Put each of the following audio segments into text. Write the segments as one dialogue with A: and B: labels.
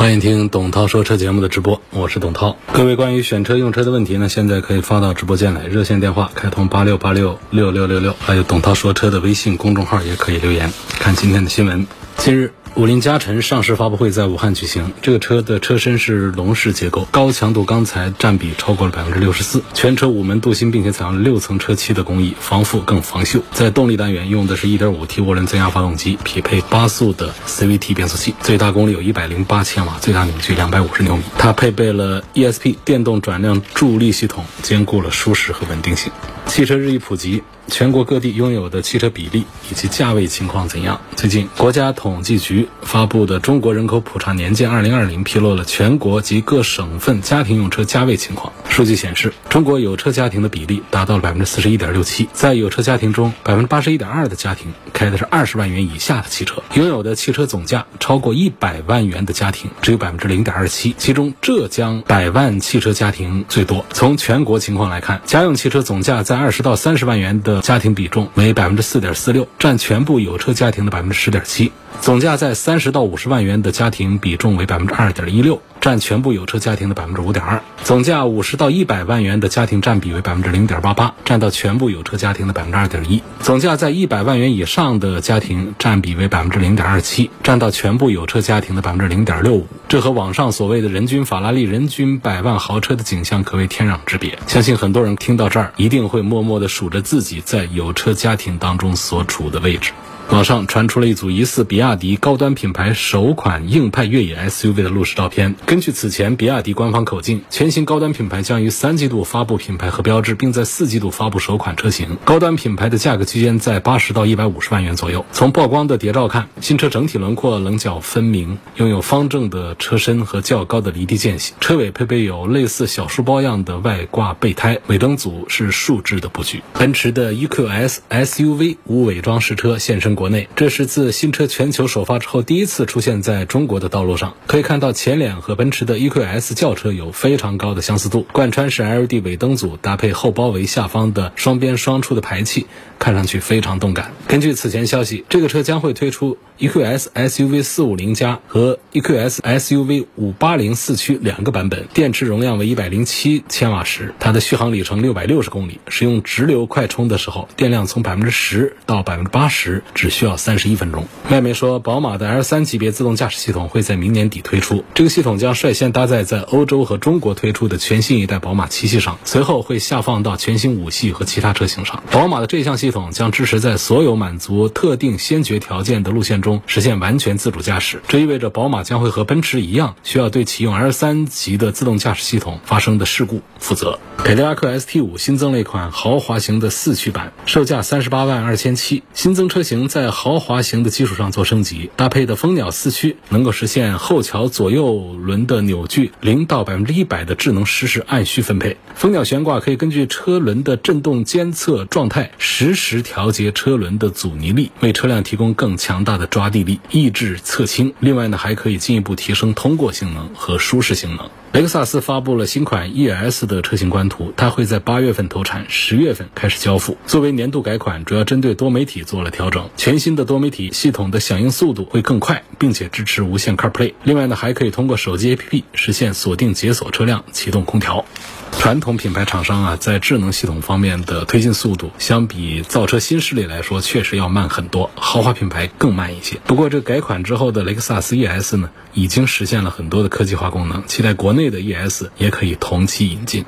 A: 欢迎听董涛说车节目的直播，我是董涛。各位关于选车用车的问题呢，现在可以发到直播间来，热线电话开通八六八六六六六六，还有董涛说车的微信公众号也可以留言。看今天的新闻，近日。五菱加晨上市发布会在武汉举行。这个车的车身是笼式结构，高强度钢材占比超过了百分之六十四。全车五门镀锌，并且采用了六层车漆的工艺，防腐更防锈。在动力单元用的是一点五 T 涡轮增压发动机，匹配八速的 CVT 变速器，最大功率有一百零八千瓦，最大扭矩两百五十牛米。它配备了 ESP 电动转量助力系统，兼顾了舒适和稳定性。汽车日益普及。全国各地拥有的汽车比例以及价位情况怎样？最近，国家统计局发布的《中国人口普查年鉴（二零二零）》披露了全国及各省份家庭用车价位情况。数据显示，中国有车家庭的比例达到了百分之四十一点六七，在有车家庭中，百分之八十一点二的家庭开的是二十万元以下的汽车，拥有的汽车总价超过一百万元的家庭只有百分之零点二七，其中浙江百万汽车家庭最多。从全国情况来看，家用汽车总价在二十到三十万元的。家庭比重为百分之四点四六，占全部有车家庭的百分之十点七。总价在三十到五十万元的家庭比重为百分之二点一六，占全部有车家庭的百分之五点二。总价五十到一百万元的家庭占比为百分之零点八八，占到全部有车家庭的百分之二点一。总价在一百万元以上的家庭占比为百分之零点二七，占到全部有车家庭的百分之零点六五。这和网上所谓的人均法拉利、人均百万豪车的景象可谓天壤之别。相信很多人听到这儿，一定会默默地数着自己在有车家庭当中所处的位置。网上传出了一组疑似比亚迪高端品牌首款硬派越野 SUV 的路试照片。根据此前比亚迪官方口径，全新高端品牌将于三季度发布品牌和标志，并在四季度发布首款车型。高端品牌的价格区间在八十到一百五十万元左右。从曝光的谍照看，新车整体轮廓棱角分明，拥有方正的车身和较高的离地间隙。车尾配备有类似小书包样的外挂备胎，尾灯组是竖置的布局。奔驰的 EQS SUV 无伪装实车现身。国内，这是自新车全球首发之后第一次出现在中国的道路上。可以看到，前脸和奔驰的 EQS 轿车有非常高的相似度。贯穿式 LED 尾灯组搭配后包围下方的双边双出的排气，看上去非常动感。根据此前消息，这个车将会推出 EQS SUV 四五零加和 EQS SUV 五八零四驱两个版本，电池容量为一百零七千瓦时，它的续航里程六百六十公里。使用直流快充的时候，电量从百分之十到百分之八十只。需要三十一分钟。外媒说，宝马的 L 三级别自动驾驶系统会在明年底推出。这个系统将率先搭载在欧洲和中国推出的全新一代宝马七系上，随后会下放到全新五系和其他车型上。宝马的这项系统将支持在所有满足特定先决条件的路线中实现完全自主驾驶。这意味着宝马将会和奔驰一样，需要对启用 L 三级的自动驾驶系统发生的事故负责。凯迪拉克 ST 五新增了一款豪华型的四驱版，售价三十八万二千七。新增车型在豪华型的基础上做升级，搭配的蜂鸟四驱能够实现后桥左右轮的扭矩零到百分之一百的智能实时按需分配。蜂鸟悬挂可以根据车轮的震动监测状态，实时调节车轮的阻尼力，为车辆提供更强大的抓地力，抑制侧倾。另外呢，还可以进一步提升通过性能和舒适性能。雷克萨斯发布了新款 ES 的车型官图，它会在八月份投产，十月份开始交付。作为年度改款，主要针对多媒体做了调整。全新的多媒体系统的响应速度会更快，并且支持无线 CarPlay。另外呢，还可以通过手机 APP 实现锁定、解锁车辆、启动空调。传统品牌厂商啊，在智能系统方面的推进速度，相比造车新势力来说，确实要慢很多。豪华品牌更慢一些。不过，这改款之后的雷克萨斯 ES 呢，已经实现了很多的科技化功能，期待国内的 ES 也可以同期引进。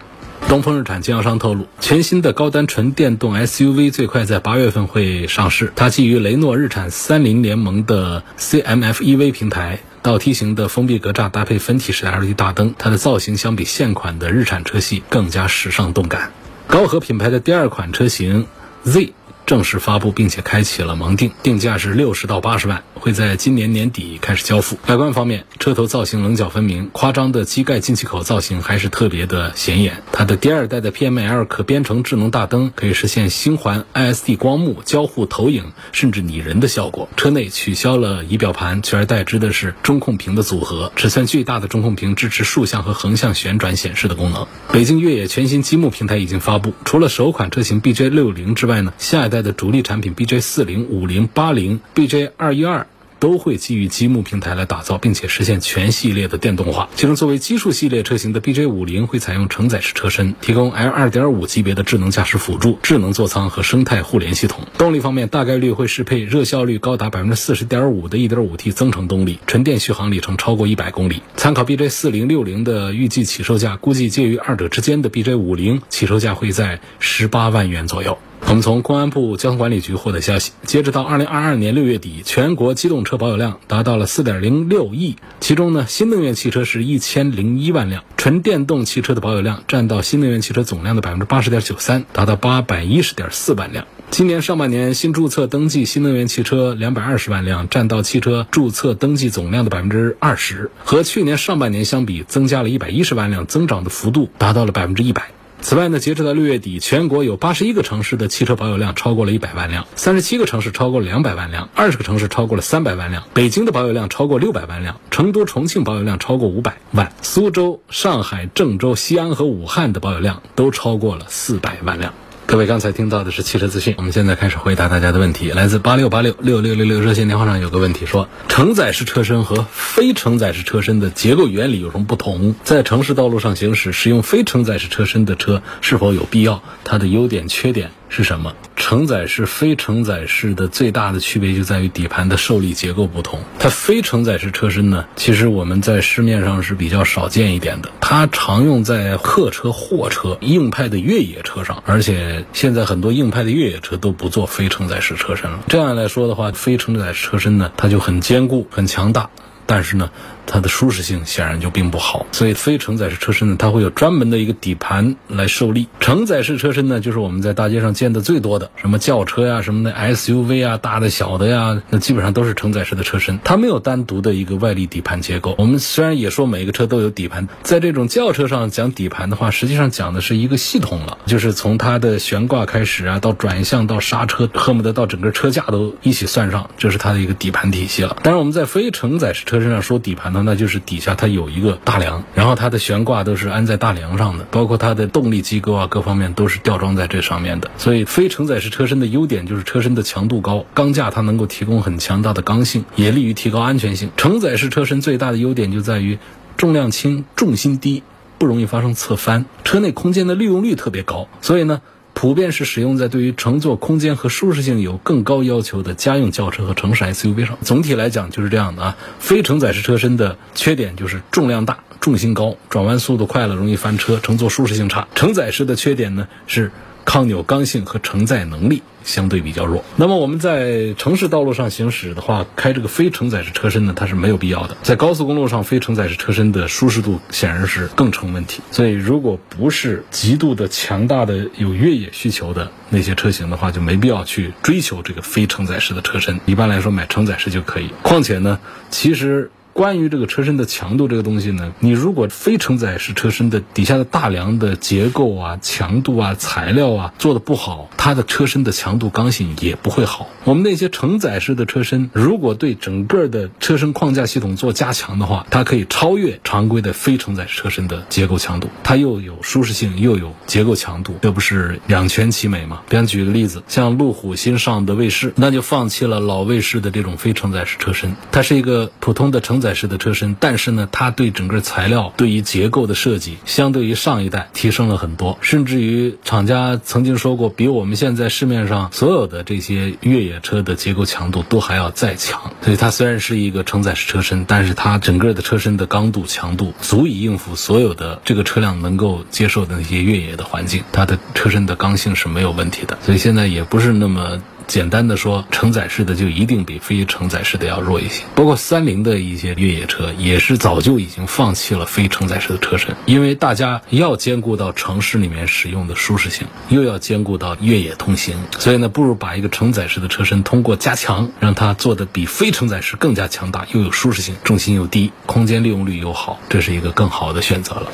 A: 东风日产经销商透露，全新的高端纯电动 SUV 最快在八月份会上市。它基于雷诺日产三菱联盟的 CMF-EV 平台。倒梯形的封闭格栅搭配分体式 LED 大灯，它的造型相比现款的日产车系更加时尚动感。高和品牌的第二款车型 Z 正式发布，并且开启了盲定，定价是六十到八十万，会在今年年底开始交付。外观方面，车头造型棱角分明，夸张的机盖进气口造型还是特别的显眼。它的第二代的 PML 可编程智能大灯可以实现星环 ISD 光幕交互投影，甚至拟人的效果。车内取消了仪表盘，取而代之的是中控屏的组合，尺寸巨大的中控屏支持竖向和横向旋转显示的功能。北京越野全新积木平台已经发布，除了首款车型 BJ 六零之外呢，下一代的主力产品 BJ 四零、五零、八零、BJ 二一二。都会基于积木平台来打造，并且实现全系列的电动化。其中，作为基数系列车型的 BJ 五零会采用承载式车身，提供 L 二点五级别的智能驾驶辅助、智能座舱和生态互联系统。动力方面，大概率会适配热效率高达百分之四十点五的一点五 T 增程动力，纯电续航里程超过一百公里。参考 BJ 四零六零的预计起售价，估计介于二者之间的 BJ 五零起售价会在十八万元左右。我们从公安部交通管理局获得消息，截止到二零二二年六月底，全国机动车保有量达到了四点零六亿，其中呢，新能源汽车是一千零一万辆，纯电动汽车的保有量占到新能源汽车总量的百分之八十点九三，达到八百一十点四万辆。今年上半年新注册登记新能源汽车两百二十万辆，占到汽车注册登记总量的百分之二十，和去年上半年相比，增加了一百一十万辆，增长的幅度达到了百分之一百。此外呢，截止到六月底，全国有八十一个城市的汽车保有量超过了一百万辆，三十七个城市超过了两百万辆，二十个城市超过了三百万辆。北京的保有量超过六百万辆，成都、重庆保有量超过五百万，苏州、上海、郑州、西安和武汉的保有量都超过了四百万辆。各位刚才听到的是汽车资讯，我们现在开始回答大家的问题。来自八六八六六六六六热线电话上有个问题说，承载式车身和非承载式车身的结构原理有什么不同？在城市道路上行驶，使用非承载式车身的车是否有必要？它的优点、缺点？是什么？承载式、非承载式的最大的区别就在于底盘的受力结构不同。它非承载式车身呢，其实我们在市面上是比较少见一点的。它常用在客车、货车、硬派的越野车上，而且现在很多硬派的越野车都不做非承载式车身了。这样来说的话，非承载式车身呢，它就很坚固、很强大。但是呢，它的舒适性显然就并不好，所以非承载式车身呢，它会有专门的一个底盘来受力。承载式车身呢，就是我们在大街上见的最多的，什么轿车呀、什么的 SUV 啊，大的小的呀，那基本上都是承载式的车身，它没有单独的一个外力底盘结构。我们虽然也说每个车都有底盘，在这种轿车上讲底盘的话，实际上讲的是一个系统了，就是从它的悬挂开始啊，到转向到刹车，恨不得到整个车架都一起算上，这是它的一个底盘体系了。当然，我们在非承载式车身上说底盘呢，那就是底下它有一个大梁，然后它的悬挂都是安在大梁上的，包括它的动力机构啊，各方面都是吊装在这上面的。所以非承载式车身的优点就是车身的强度高，钢架它能够提供很强大的刚性，也利于提高安全性。承载式车身最大的优点就在于重量轻、重心低，不容易发生侧翻，车内空间的利用率特别高。所以呢。普遍是使用在对于乘坐空间和舒适性有更高要求的家用轿车和城市 SUV 上。总体来讲就是这样的啊。非承载式车身的缺点就是重量大、重心高、转弯速度快了容易翻车，乘坐舒适性差。承载式的缺点呢是。抗扭刚性和承载能力相对比较弱。那么我们在城市道路上行驶的话，开这个非承载式车身呢，它是没有必要的。在高速公路上，非承载式车身的舒适度显然是更成问题。所以，如果不是极度的强大的有越野需求的那些车型的话，就没必要去追求这个非承载式的车身。一般来说，买承载式就可以。况且呢，其实。关于这个车身的强度这个东西呢，你如果非承载式车身的底下的大梁的结构啊、强度啊、材料啊做的不好，它的车身的强度刚性也不会好。我们那些承载式的车身，如果对整个的车身框架系统做加强的话，它可以超越常规的非承载车身的结构强度，它又有舒适性又有结构强度，这不是两全其美吗？比方举个例子，像路虎新上的卫士，那就放弃了老卫士的这种非承载式车身，它是一个普通的承载式的车身，但是呢，它对整个材料、对于结构的设计，相对于上一代提升了很多，甚至于厂家曾经说过，比我们现在市面上所有的这些越野车的结构强度都还要再强。所以它虽然是一个承载式车身，但是它整个的车身的刚度、强度足以应付所有的这个车辆能够接受的那些越野的环境，它的车身的刚性是没有问题的。所以现在也不是那么。简单的说，承载式的就一定比非承载式的要弱一些。包括三菱的一些越野车，也是早就已经放弃了非承载式的车身，因为大家要兼顾到城市里面使用的舒适性，又要兼顾到越野通行，所以呢，不如把一个承载式的车身通过加强，让它做的比非承载式更加强大，又有舒适性，重心又低，空间利用率又好，这是一个更好的选择了。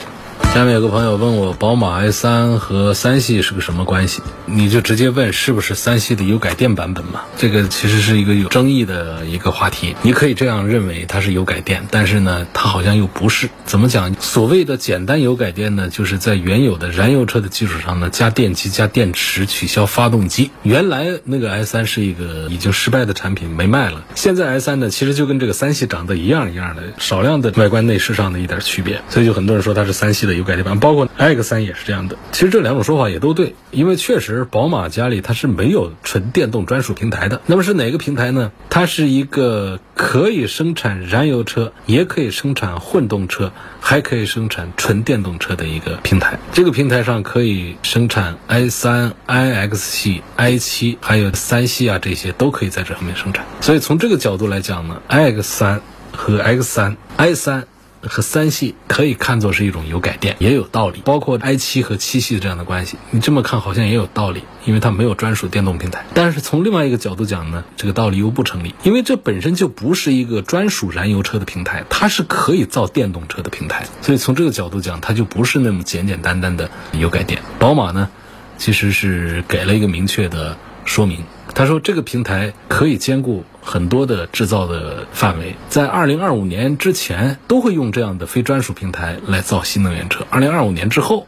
A: 下面有个朋友问我，宝马 i3 和三系是个什么关系？你就直接问是不是三系的油改电版本嘛？这个其实是一个有争议的一个话题。你可以这样认为它是油改电，但是呢，它好像又不是。怎么讲？所谓的简单油改电呢，就是在原有的燃油车的基础上呢，加电机、加电池，取消发动机。原来那个 i3 是一个已经失败的产品，没卖了。现在 i3 呢，其实就跟这个三系长得一样一样的，少量的外观内饰上的一点区别，所以就很多人说它是三系的油改电版，包括 X3 也是这样的。其实这两种说法也都对，因为确实宝马家里它是没有纯电动专属平台的。那么是哪个平台呢？它是一个可以生产燃油车，也可以生产混动车，还可以生产纯电动车的一个平台。这个平台上可以生产 i3、iX 系、i7，还有三系啊，这些都可以在这上面生产。所以从这个角度来讲呢，iX3 和 X3、i3。和三系可以看作是一种油改电，也有道理。包括 i 七和七系这样的关系，你这么看好像也有道理，因为它没有专属电动平台。但是从另外一个角度讲呢，这个道理又不成立，因为这本身就不是一个专属燃油车的平台，它是可以造电动车的平台。所以从这个角度讲，它就不是那么简简单单的油改电。宝马呢，其实是给了一个明确的说明。他说：“这个平台可以兼顾很多的制造的范围，在二零二五年之前都会用这样的非专属平台来造新能源车，二零二五年之后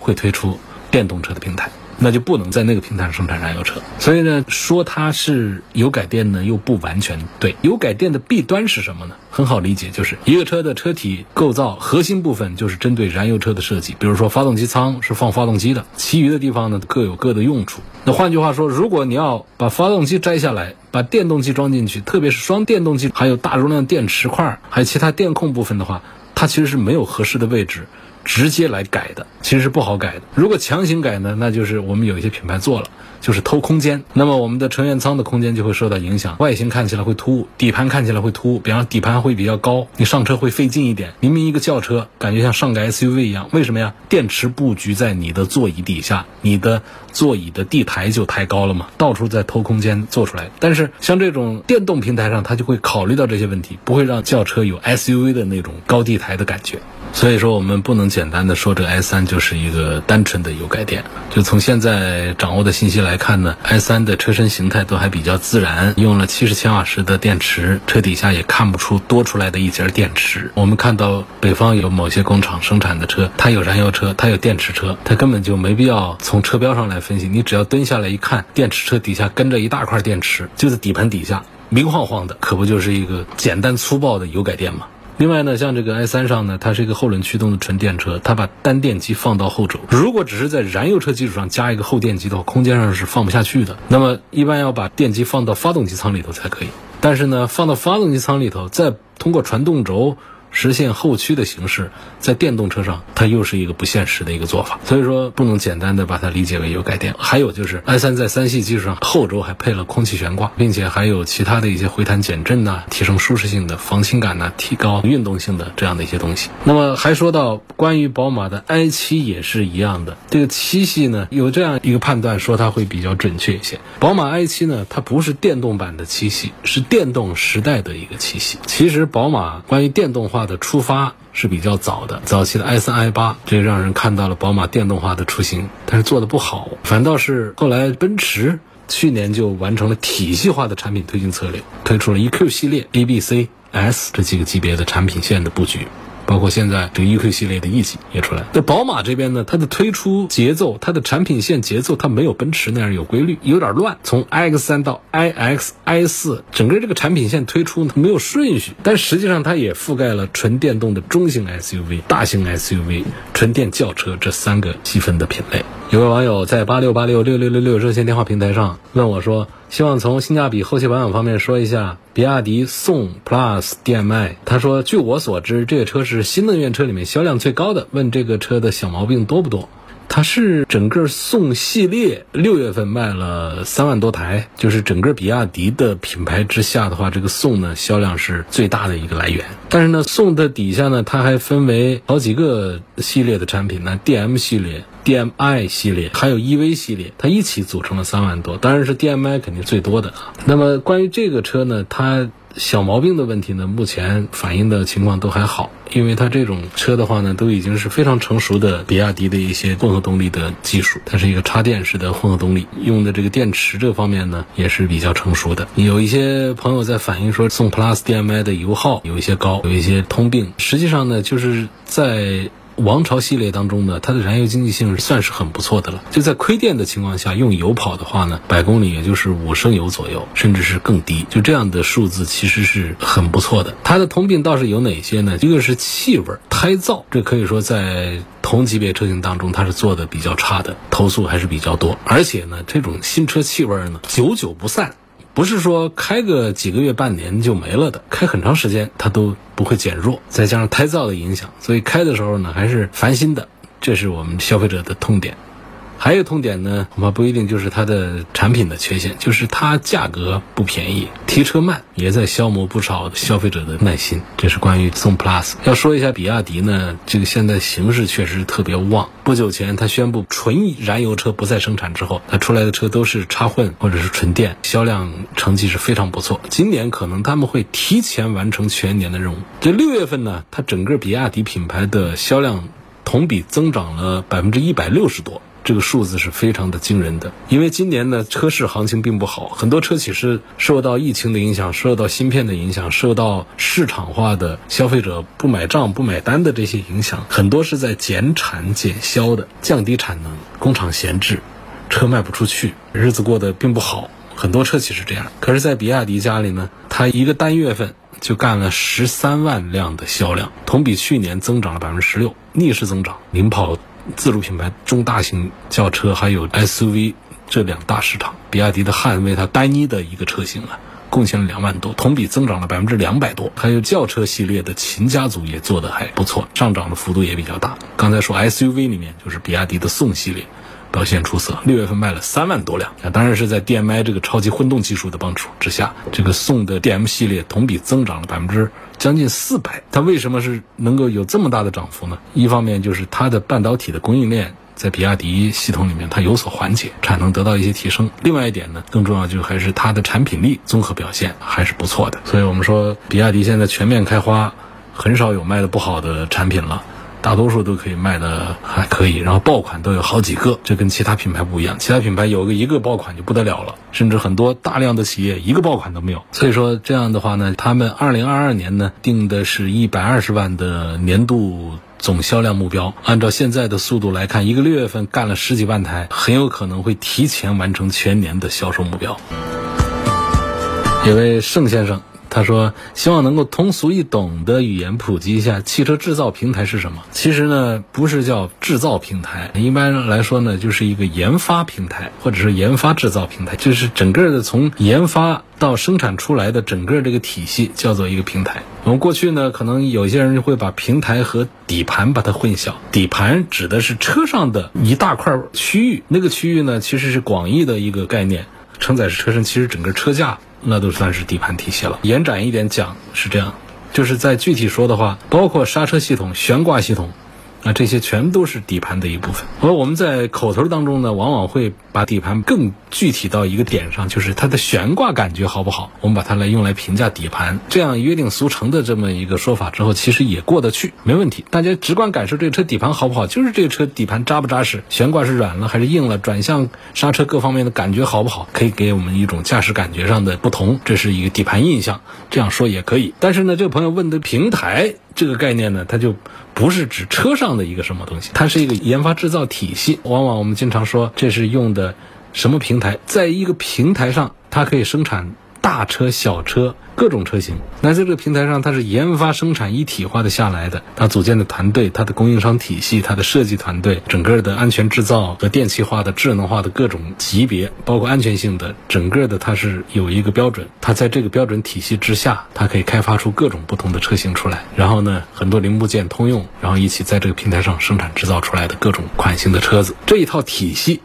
A: 会推出电动车的平台。”那就不能在那个平台上生产燃油车，所以呢，说它是油改电呢，又不完全对。油改电的弊端是什么呢？很好理解，就是一个车的车体构造核心部分就是针对燃油车的设计，比如说发动机舱是放发动机的，其余的地方呢各有各的用处。那换句话说，如果你要把发动机摘下来，把电动机装进去，特别是双电动机，还有大容量电池块，还有其他电控部分的话，它其实是没有合适的位置。直接来改的其实是不好改的。如果强行改呢，那就是我们有一些品牌做了，就是偷空间。那么我们的成员舱的空间就会受到影响，外形看起来会突兀，底盘看起来会突兀。比方底盘会比较高，你上车会费劲一点。明明一个轿车，感觉像上个 SUV 一样，为什么呀？电池布局在你的座椅底下，你的座椅的地台就抬高了嘛，到处在偷空间做出来。但是像这种电动平台上，它就会考虑到这些问题，不会让轿车有 SUV 的那种高地台的感觉。所以说，我们不能简单的说这 i 三就是一个单纯的油改电。就从现在掌握的信息来看呢，i 三的车身形态都还比较自然，用了七十千瓦时的电池，车底下也看不出多出来的一节电池。我们看到北方有某些工厂生产的车，它有燃油车，它有电池车，它根本就没必要从车标上来分析。你只要蹲下来一看，电池车底下跟着一大块电池，就在底盘底下明晃晃的，可不就是一个简单粗暴的油改电吗？另外呢，像这个 i 三上呢，它是一个后轮驱动的纯电车，它把单电机放到后轴。如果只是在燃油车基础上加一个后电机的话，空间上是放不下去的。那么一般要把电机放到发动机舱里头才可以。但是呢，放到发动机舱里头，再通过传动轴。实现后驱的形式，在电动车上，它又是一个不现实的一个做法，所以说不能简单的把它理解为油改电。还有就是 i 三在三系基础上，后轴还配了空气悬挂，并且还有其他的一些回弹减震呐，提升舒适性的、防倾感呐、提高运动性的这样的一些东西。那么还说到关于宝马的 i 七也是一样的，这个七系呢有这样一个判断说它会比较准确一些。宝马 i 七呢，它不是电动版的七系，是电动时代的一个七系。其实宝马关于电动化。的出发是比较早的，早期的 i 三 i 八，这让人看到了宝马电动化的雏形，但是做的不好，反倒是后来奔驰去年就完成了体系化的产品推进策略，推出了 EQ 系列、A、B、C、S 这几个级别的产品线的布局。包括现在这个 EQ 系列的 E 级也出来。那宝马这边呢，它的推出节奏，它的产品线节奏，它没有奔驰那样有规律，有点乱。从 iX 三到 iX i 四，整个这个产品线推出呢没有顺序。但实际上，它也覆盖了纯电动的中型 SUV、大型 SUV、纯电轿车这三个细分的品类。有位网友在八六八六六六六六热线电话平台上问我说。希望从性价比、后期保养方面说一下比亚迪宋 PLUS DM-i。他说，据我所知，这个车是新能源车里面销量最高的。问这个车的小毛病多不多？它是整个宋系列六月份卖了三万多台，就是整个比亚迪的品牌之下的话，这个宋呢销量是最大的一个来源。但是呢，宋的底下呢，它还分为好几个系列的产品呢，DM 系列、DMI 系列，还有 EV 系列，它一起组成了三万多，当然是 DMI 肯定最多的啊。那么关于这个车呢，它。小毛病的问题呢，目前反映的情况都还好，因为它这种车的话呢，都已经是非常成熟的比亚迪的一些混合动力的技术，它是一个插电式的混合动力，用的这个电池这方面呢也是比较成熟的。有一些朋友在反映说，宋 Plus DM-i 的油耗有一些高，有一些通病，实际上呢，就是在。王朝系列当中呢，它的燃油经济性算是很不错的了。就在亏电的情况下，用油跑的话呢，百公里也就是五升油左右，甚至是更低。就这样的数字其实是很不错的。它的通病倒是有哪些呢？一个是气味、胎噪，这可以说在同级别车型当中它是做的比较差的，投诉还是比较多。而且呢，这种新车气味呢，久久不散。不是说开个几个月、半年就没了的，开很长时间它都不会减弱。再加上胎噪的影响，所以开的时候呢还是烦心的，这是我们消费者的痛点。还有痛点呢，恐怕不一定就是它的产品的缺陷，就是它价格不便宜，提车慢，也在消磨不少消费者的耐心。这是关于宋 Plus。要说一下比亚迪呢，这个现在形势确实特别旺。不久前它宣布纯燃油车不再生产之后，它出来的车都是插混或者是纯电，销量成绩是非常不错。今年可能他们会提前完成全年的任务。这六月份呢，它整个比亚迪品牌的销量同比增长了百分之一百六十多。这个数字是非常的惊人的，因为今年呢车市行情并不好，很多车企是受到疫情的影响，受到芯片的影响，受到市场化的消费者不买账、不买单的这些影响，很多是在减产减销的，降低产能，工厂闲置，车卖不出去，日子过得并不好。很多车企是这样，可是，在比亚迪家里呢，它一个单月份就干了十三万辆的销量，同比去年增长了百分之十六，逆势增长，领跑。自主品牌中大型轿车还有 SUV 这两大市场，比亚迪的汉为它单一的一个车型啊，贡献了两万多，同比增长了百分之两百多。还有轿车系列的秦家族也做得还不错，上涨的幅度也比较大。刚才说 SUV 里面就是比亚迪的宋系列。表现出色，六月份卖了三万多辆，那当然是在 DMI 这个超级混动技术的帮助之下，这个宋的 DM 系列同比增长了百分之将近四百。它为什么是能够有这么大的涨幅呢？一方面就是它的半导体的供应链在比亚迪系统里面它有所缓解，产能得到一些提升。另外一点呢，更重要就还是它的产品力综合表现还是不错的。所以我们说，比亚迪现在全面开花，很少有卖的不好的产品了。大多数都可以卖的还可以，然后爆款都有好几个，这跟其他品牌不一样。其他品牌有个一个爆款就不得了了，甚至很多大量的企业一个爆款都没有。所以说这样的话呢，他们二零二二年呢定的是一百二十万的年度总销量目标。按照现在的速度来看，一个六月份干了十几万台，很有可能会提前完成全年的销售目标。有位盛先生。他说：“希望能够通俗易懂的语言普及一下汽车制造平台是什么？其实呢，不是叫制造平台，一般来说呢，就是一个研发平台，或者是研发制造平台，就是整个的从研发到生产出来的整个这个体系叫做一个平台。我们过去呢，可能有些人会把平台和底盘把它混淆，底盘指的是车上的一大块区域，那个区域呢，其实是广义的一个概念，承载式车身，其实整个车架。”那都算是底盘体系了。延展一点讲是这样，就是在具体说的话，包括刹车系统、悬挂系统。那这些全都是底盘的一部分，而我们在口头当中呢，往往会把底盘更具体到一个点上，就是它的悬挂感觉好不好，我们把它来用来评价底盘。这样约定俗成的这么一个说法之后，其实也过得去，没问题。大家直观感受这个车底盘好不好，就是这个车底盘扎不扎实，悬挂是软了还是硬了，转向、刹车各方面的感觉好不好，可以给我们一种驾驶感觉上的不同，这是一个底盘印象。这样说也可以。但是呢，这个朋友问的平台。这个概念呢，它就不是指车上的一个什么东西，它是一个研发制造体系。往往我们经常说，这是用的什么平台，在一个平台上，它可以生产大车、小车。各种车型，那在这个平台上，它是研发生产一体化的下来的。它组建的团队、它的供应商体系、它的设计团队、整个的安全制造和电气化的、智能化的各种级别，包括安全性的，整个的它是有一个标准。它在这个标准体系之下，它可以开发出各种不同的车型出来。然后呢，很多零部件通用，然后一起在这个平台上生产制造出来的各种款型的车子，这一套体系。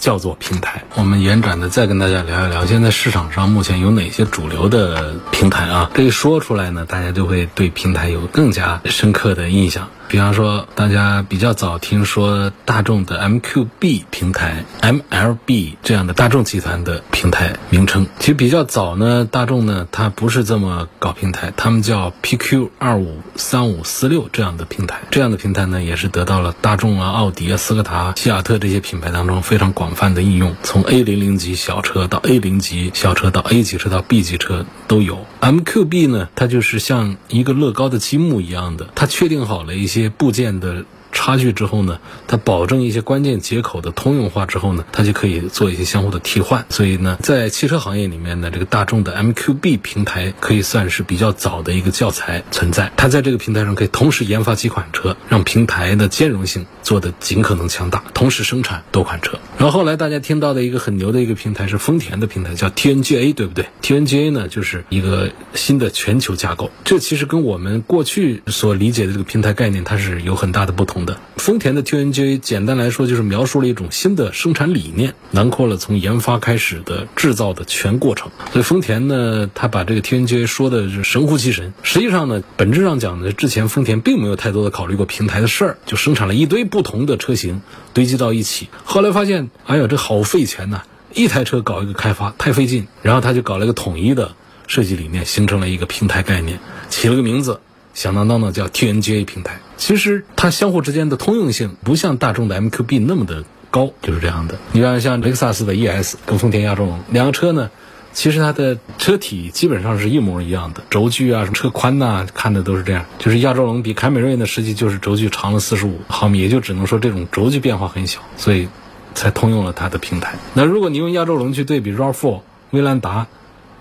A: 叫做平台。我们延展的再跟大家聊一聊，现在市场上目前有哪些主流的平台啊？这一说出来呢，大家就会对平台有更加深刻的印象。比方说，大家比较早听说大众的 MQB 平台、MLB 这样的大众集团的平台名称，其实比较早呢，大众呢它不是这么搞平台，他们叫 PQ 二五三五四六这样的平台，这样的平台呢也是得到了大众啊、奥迪啊、斯柯达、西雅特这些品牌当中非常广泛的应用，从 A 零零级小车到 A 零级小车到 A 级车到 B 级车都有。MQB 呢，它就是像一个乐高的积木一样的，它确定好了一些。些部件的。差距之后呢，它保证一些关键接口的通用化之后呢，它就可以做一些相互的替换。所以呢，在汽车行业里面呢，这个大众的 MQB 平台可以算是比较早的一个教材存在。它在这个平台上可以同时研发几款车，让平台的兼容性做的尽可能强大，同时生产多款车。然后后来大家听到的一个很牛的一个平台是丰田的平台，叫 TNGA，对不对？TNGA 呢就是一个新的全球架构。这其实跟我们过去所理解的这个平台概念它是有很大的不同。的丰田的 TNGA 简单来说就是描述了一种新的生产理念，囊括了从研发开始的制造的全过程。所以丰田呢，他把这个 TNGA 说的是神乎其神。实际上呢，本质上讲呢，之前丰田并没有太多的考虑过平台的事儿，就生产了一堆不同的车型堆积到一起。后来发现，哎呀，这好费钱呐！一台车搞一个开发太费劲，然后他就搞了一个统一的设计理念，形成了一个平台概念，起了个名字。响当当的叫 TNGA 平台，其实它相互之间的通用性不像大众的 MQB 那么的高，就是这样的。你看，像雷克萨斯的 ES 跟丰田亚洲龙两个车呢，其实它的车体基本上是一模一样的，轴距啊、车宽呐，看的都是这样。就是亚洲龙比凯美瑞呢，实际就是轴距长了四十五毫米，也就只能说这种轴距变化很小，所以才通用了它的平台。那如果你用亚洲龙去对比 RAV4、威兰达，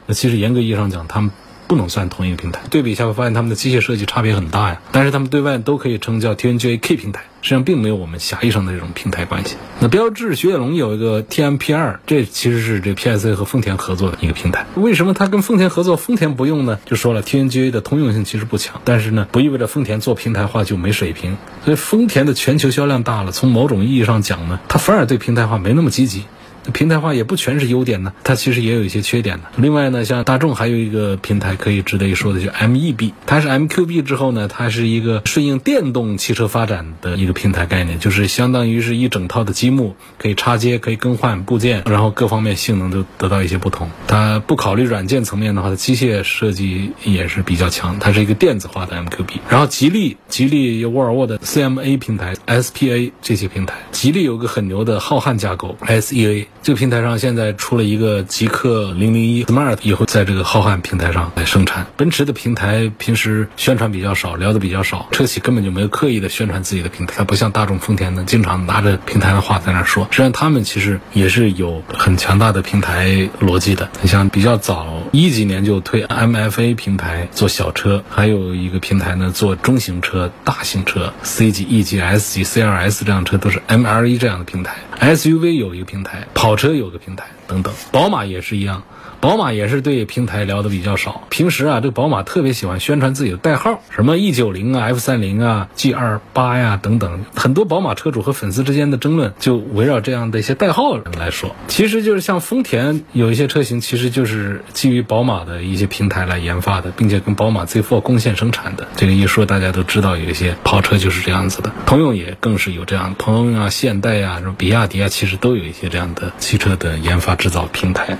A: 那其实严格意义上讲，它们。不能算同一个平台，对比一下会发现他们的机械设计差别很大呀。但是他们对外都可以称叫 TNGA K 平台，实际上并没有我们狭义上的这种平台关系。那标致雪铁龙有一个 TMP 二，这其实是这 PSA 和丰田合作的一个平台。为什么它跟丰田合作，丰田不用呢？就说了 TNGA 的通用性其实不强，但是呢，不意味着丰田做平台化就没水平。所以丰田的全球销量大了，从某种意义上讲呢，它反而对平台化没那么积极。平台化也不全是优点呢，它其实也有一些缺点的。另外呢，像大众还有一个平台可以值得一说的，就 MEB，它是 MQB 之后呢，它是一个顺应电动汽车发展的一个平台概念，就是相当于是一整套的积木，可以插接，可以更换部件，然后各方面性能都得到一些不同。它不考虑软件层面的话，它机械设计也是比较强，它是一个电子化的 MQB。然后吉利，吉利有沃尔沃的 CMA 平台、SPA 这些平台，吉利有个很牛的浩瀚架构 SEA。这个平台上现在出了一个极客零零一 Smart，以后在这个浩瀚平台上来生产。奔驰的平台平时宣传比较少，聊的比较少，车企根本就没有刻意的宣传自己的平台。它不像大众、丰田呢，经常拿着平台的话在那说。实际上他们其实也是有很强大的平台逻辑的。你像比较早一几年就推 MFA 平台做小车，还有一个平台呢做中型车、大型车 C 级、E 级、S 级、CLS 这样车都是 MLE 这样的平台。SUV 有一个平台，跑跑车有个平台，等等，宝马也是一样。宝马也是对平台聊的比较少。平时啊，这个宝马特别喜欢宣传自己的代号，什么 E 九零啊、F 三零啊、G 二八呀等等。很多宝马车主和粉丝之间的争论就围绕这样的一些代号来说。其实就是像丰田有一些车型，其实就是基于宝马的一些平台来研发的，并且跟宝马 Z4 共线生产的。这个一说大家都知道，有一些跑车就是这样子的。通用也更是有这样，通用啊、现代啊、什么比亚迪啊，其实都有一些这样的汽车的研发制造平台。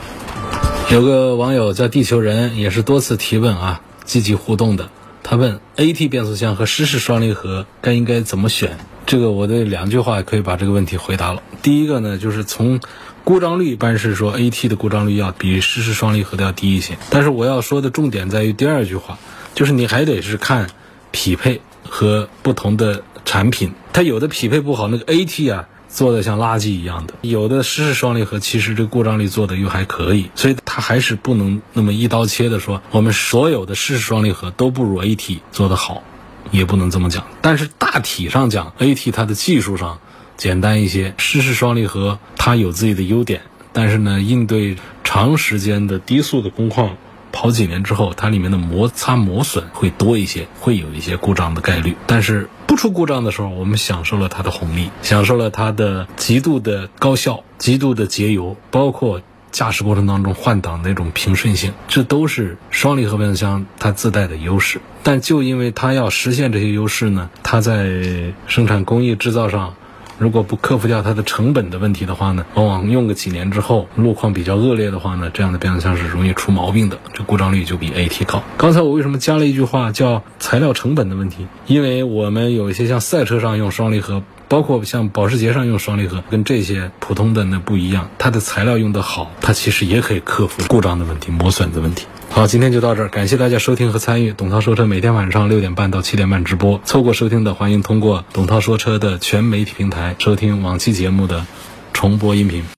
A: 有个网友叫地球人，也是多次提问啊，积极互动的。他问：AT 变速箱和湿式双离合该应该怎么选？这个我的两句话可以把这个问题回答了。第一个呢，就是从故障率，一般是说 AT 的故障率要比湿式双离合的要低一些。但是我要说的重点在于第二句话，就是你还得是看匹配和不同的产品，它有的匹配不好，那个 AT 啊。做的像垃圾一样的，有的湿式双离合其实这故障率做的又还可以，所以它还是不能那么一刀切的说，我们所有的湿式双离合都不如 AT 做的好，也不能这么讲。但是大体上讲，AT 它的技术上简单一些，湿式双离合它有自己的优点，但是呢，应对长时间的低速的工况。跑几年之后，它里面的摩擦磨损会多一些，会有一些故障的概率。但是不出故障的时候，我们享受了它的红利，享受了它的极度的高效、极度的节油，包括驾驶过程当中换挡那种平顺性，这都是双离合变速箱它自带的优势。但就因为它要实现这些优势呢，它在生产工艺制造上。如果不克服掉它的成本的问题的话呢，往往用个几年之后，路况比较恶劣的话呢，这样的变速箱是容易出毛病的，这故障率就比 AT 高。刚才我为什么加了一句话叫材料成本的问题？因为我们有一些像赛车上用双离合，包括像保时捷上用双离合，跟这些普通的那不一样，它的材料用的好，它其实也可以克服故障的问题、磨损的问题。好，今天就到这儿，感谢大家收听和参与董涛说车，每天晚上六点半到七点半直播。错过收听的，欢迎通过董涛说车的全媒体平台收听往期节目的重播音频。